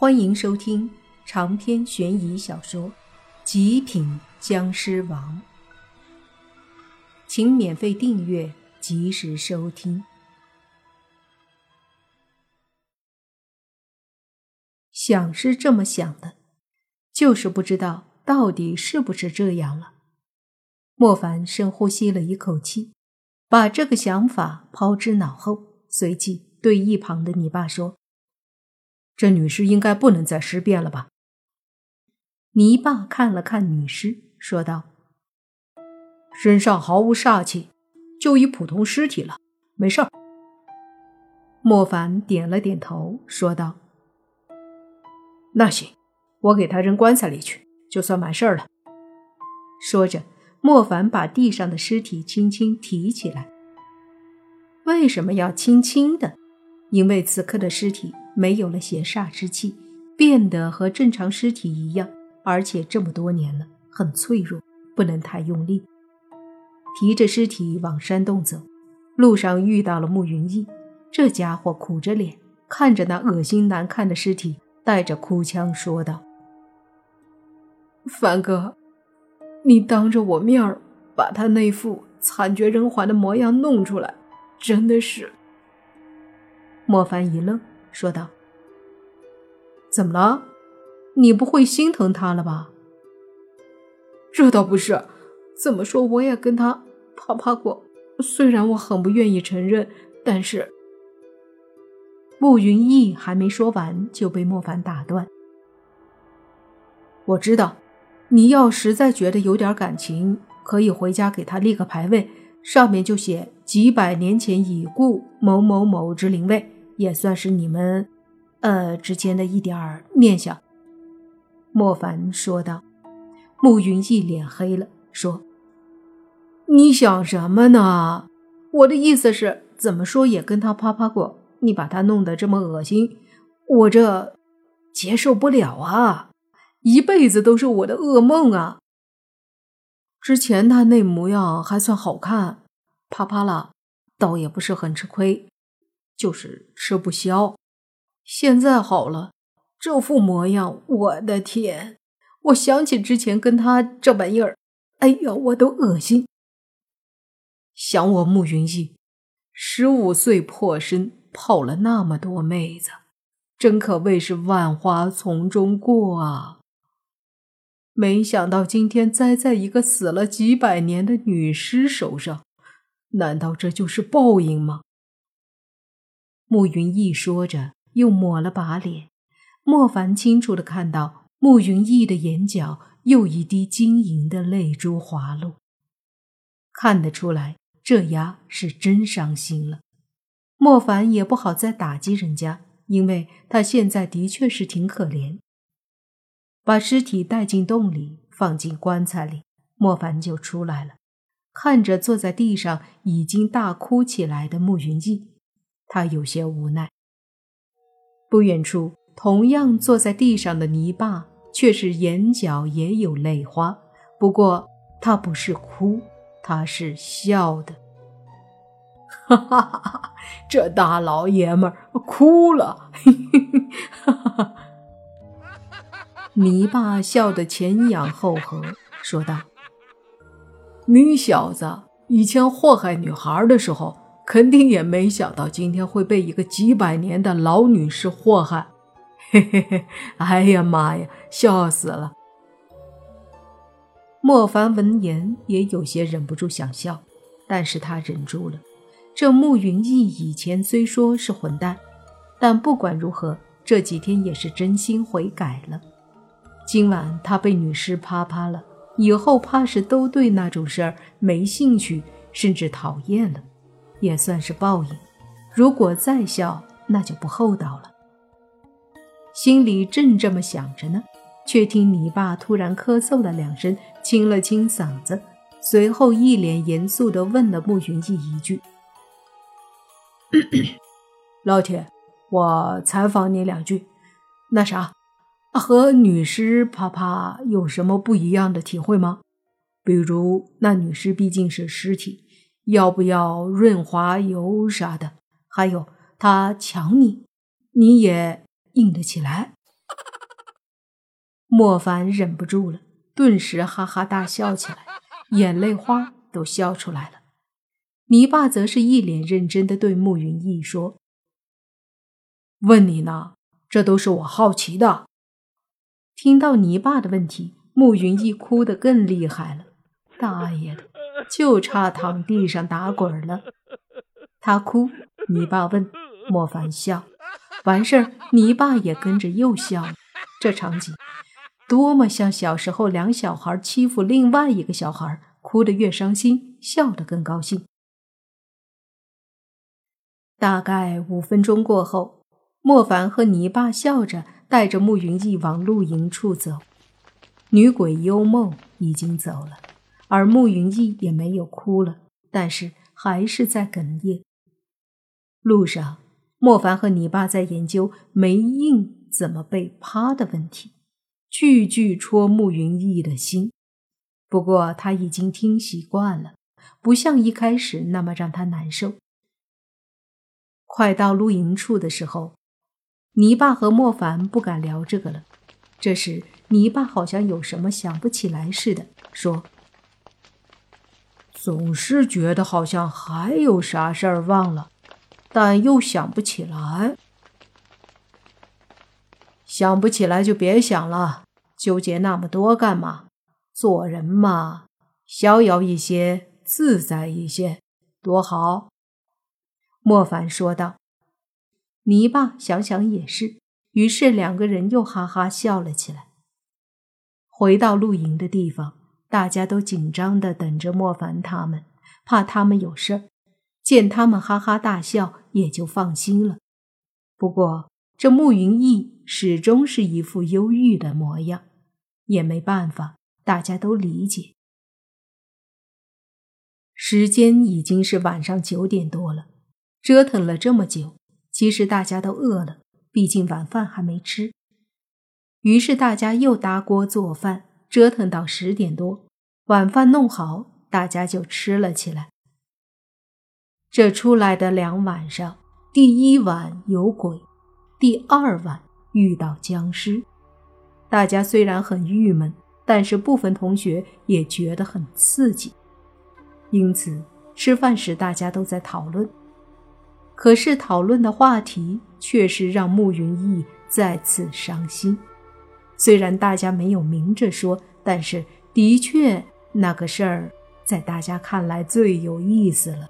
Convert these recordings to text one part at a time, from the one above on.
欢迎收听长篇悬疑小说《极品僵尸王》，请免费订阅，及时收听。想是这么想的，就是不知道到底是不是这样了。莫凡深呼吸了一口气，把这个想法抛之脑后，随即对一旁的你爸说。这女尸应该不能再尸变了吧？泥巴看了看女尸，说道：“身上毫无煞气，就一普通尸体了，没事儿。”莫凡点了点头，说道：“那行，我给他扔棺材里去，就算完事儿了。”说着，莫凡把地上的尸体轻轻提起来。为什么要轻轻的？因为此刻的尸体。没有了邪煞之气，变得和正常尸体一样，而且这么多年了，很脆弱，不能太用力。提着尸体往山洞走，路上遇到了慕云逸，这家伙苦着脸看着那恶心难看的尸体，带着哭腔说道：“凡哥，你当着我面儿把他那副惨绝人寰的模样弄出来，真的是……”莫凡一愣。说道：“怎么了？你不会心疼他了吧？”这倒不是，怎么说我也跟他啪啪过，虽然我很不愿意承认，但是……慕云逸还没说完就被莫凡打断。我知道，你要实在觉得有点感情，可以回家给他立个牌位，上面就写几百年前已故某某某之灵位。也算是你们，呃之间的一点儿念想。”莫凡说道。慕云一脸黑了，说：“你想什么呢？我的意思是，怎么说也跟他啪啪过，你把他弄得这么恶心，我这接受不了啊！一辈子都是我的噩梦啊！之前他那模样还算好看，啪啪了，倒也不是很吃亏。”就是吃不消，现在好了，这副模样，我的天！我想起之前跟他这玩意儿，哎呀，我都恶心。想我慕云逸，十五岁破身泡了那么多妹子，真可谓是万花丛中过啊！没想到今天栽在一个死了几百年的女尸手上，难道这就是报应吗？慕云逸说着，又抹了把脸。莫凡清楚的看到慕云逸的眼角又一滴晶莹的泪珠滑落，看得出来这丫是真伤心了。莫凡也不好再打击人家，因为他现在的确是挺可怜。把尸体带进洞里，放进棺材里，莫凡就出来了，看着坐在地上已经大哭起来的慕云逸。他有些无奈。不远处，同样坐在地上的泥巴，却是眼角也有泪花。不过他不是哭，他是笑的。哈哈哈哈！这大老爷们儿哭了。哈哈哈！泥巴笑得前仰后合，说道：“你小子以前祸害女孩的时候。”肯定也没想到今天会被一个几百年的老女士祸害，嘿嘿嘿！哎呀妈呀，笑死了！莫凡闻言也有些忍不住想笑，但是他忍住了。这慕云逸以前虽说是混蛋，但不管如何，这几天也是真心悔改了。今晚他被女尸啪啪了，以后怕是都对那种事儿没兴趣，甚至讨厌了。也算是报应，如果再笑，那就不厚道了。心里正这么想着呢，却听你爸突然咳嗽了两声，清了清嗓子，随后一脸严肃地问了慕云逸一句：“ 老铁，我采访你两句，那啥，和女尸啪啪有什么不一样的体会吗？比如那女尸毕竟是尸体。”要不要润滑油啥的？还有他抢你，你也硬得起来？莫凡忍不住了，顿时哈哈大笑起来，眼泪花都笑出来了。泥巴则是一脸认真的对慕云逸说：“问你呢，这都是我好奇的。”听到泥巴的问题，慕云逸哭得更厉害了。大爷的，就差躺地上打滚了。他哭，泥爸问，莫凡笑，完事儿，泥爸也跟着又笑了。这场景。多么像小时候两小孩欺负另外一个小孩，哭得越伤心，笑得更高兴。大概五分钟过后，莫凡和泥巴笑着带着慕云逸往露营处走。女鬼幽梦已经走了，而慕云逸也没有哭了，但是还是在哽咽。路上，莫凡和泥巴在研究没硬怎么被趴的问题。句句戳慕云逸的心，不过他已经听习惯了，不像一开始那么让他难受。快到露营处的时候，泥巴和莫凡不敢聊这个了。这时，泥巴好像有什么想不起来似的，说：“总是觉得好像还有啥事儿忘了，但又想不起来。”想不起来就别想了，纠结那么多干嘛？做人嘛，逍遥一些，自在一些，多好。莫凡说道。泥巴想想也是，于是两个人又哈哈笑了起来。回到露营的地方，大家都紧张的等着莫凡他们，怕他们有事儿。见他们哈哈大笑，也就放心了。不过。这慕云逸始终是一副忧郁的模样，也没办法，大家都理解。时间已经是晚上九点多了，折腾了这么久，其实大家都饿了，毕竟晚饭还没吃。于是大家又搭锅做饭，折腾到十点多，晚饭弄好，大家就吃了起来。这出来的两晚上，第一晚有鬼。第二晚遇到僵尸，大家虽然很郁闷，但是部分同学也觉得很刺激，因此吃饭时大家都在讨论。可是讨论的话题却是让慕云逸再次伤心。虽然大家没有明着说，但是的确那个事儿在大家看来最有意思了。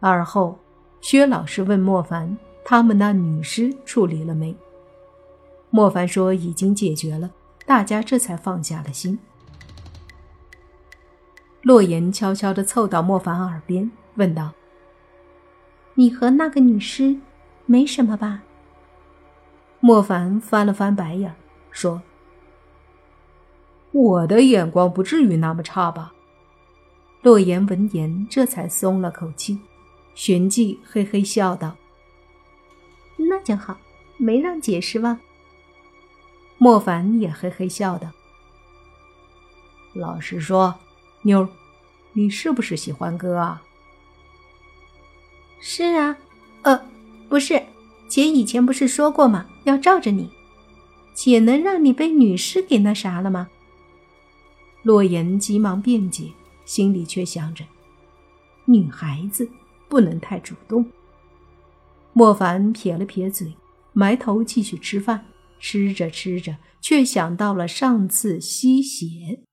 而后，薛老师问莫凡。他们那女尸处理了没？莫凡说已经解决了，大家这才放下了心。洛言悄悄地凑到莫凡耳边问道：“你和那个女尸没什么吧？”莫凡翻了翻白眼，说：“我的眼光不至于那么差吧？”洛言闻言这才松了口气，旋即嘿嘿笑道。那就好，没让姐失望。莫凡也嘿嘿笑道：“老实说，妞，你是不是喜欢哥啊？”“是啊，呃，不是，姐以前不是说过吗？要罩着你。姐能让你被女尸给那啥了吗？”洛言急忙辩解，心里却想着：女孩子不能太主动。莫凡撇了撇嘴，埋头继续吃饭。吃着吃着，却想到了上次吸血。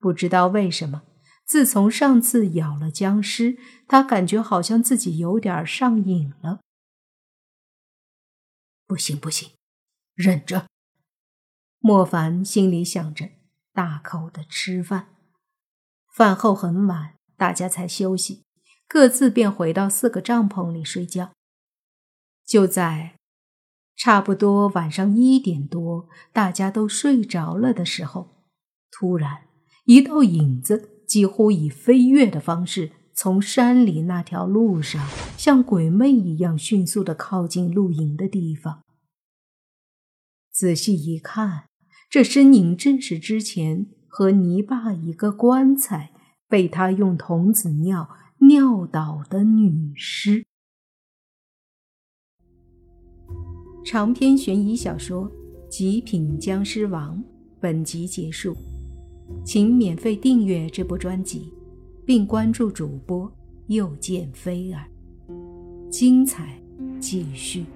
不知道为什么，自从上次咬了僵尸，他感觉好像自己有点上瘾了。不行不行，忍着。莫凡心里想着，大口的吃饭。饭后很晚，大家才休息，各自便回到四个帐篷里睡觉。就在差不多晚上一点多，大家都睡着了的时候，突然一道影子几乎以飞跃的方式从山里那条路上，像鬼魅一样迅速的靠近露营的地方。仔细一看，这身影正是之前和泥巴一个棺材被他用童子尿尿倒的女尸。长篇悬疑小说《极品僵尸王》本集结束，请免费订阅这部专辑，并关注主播又见菲儿，精彩继续。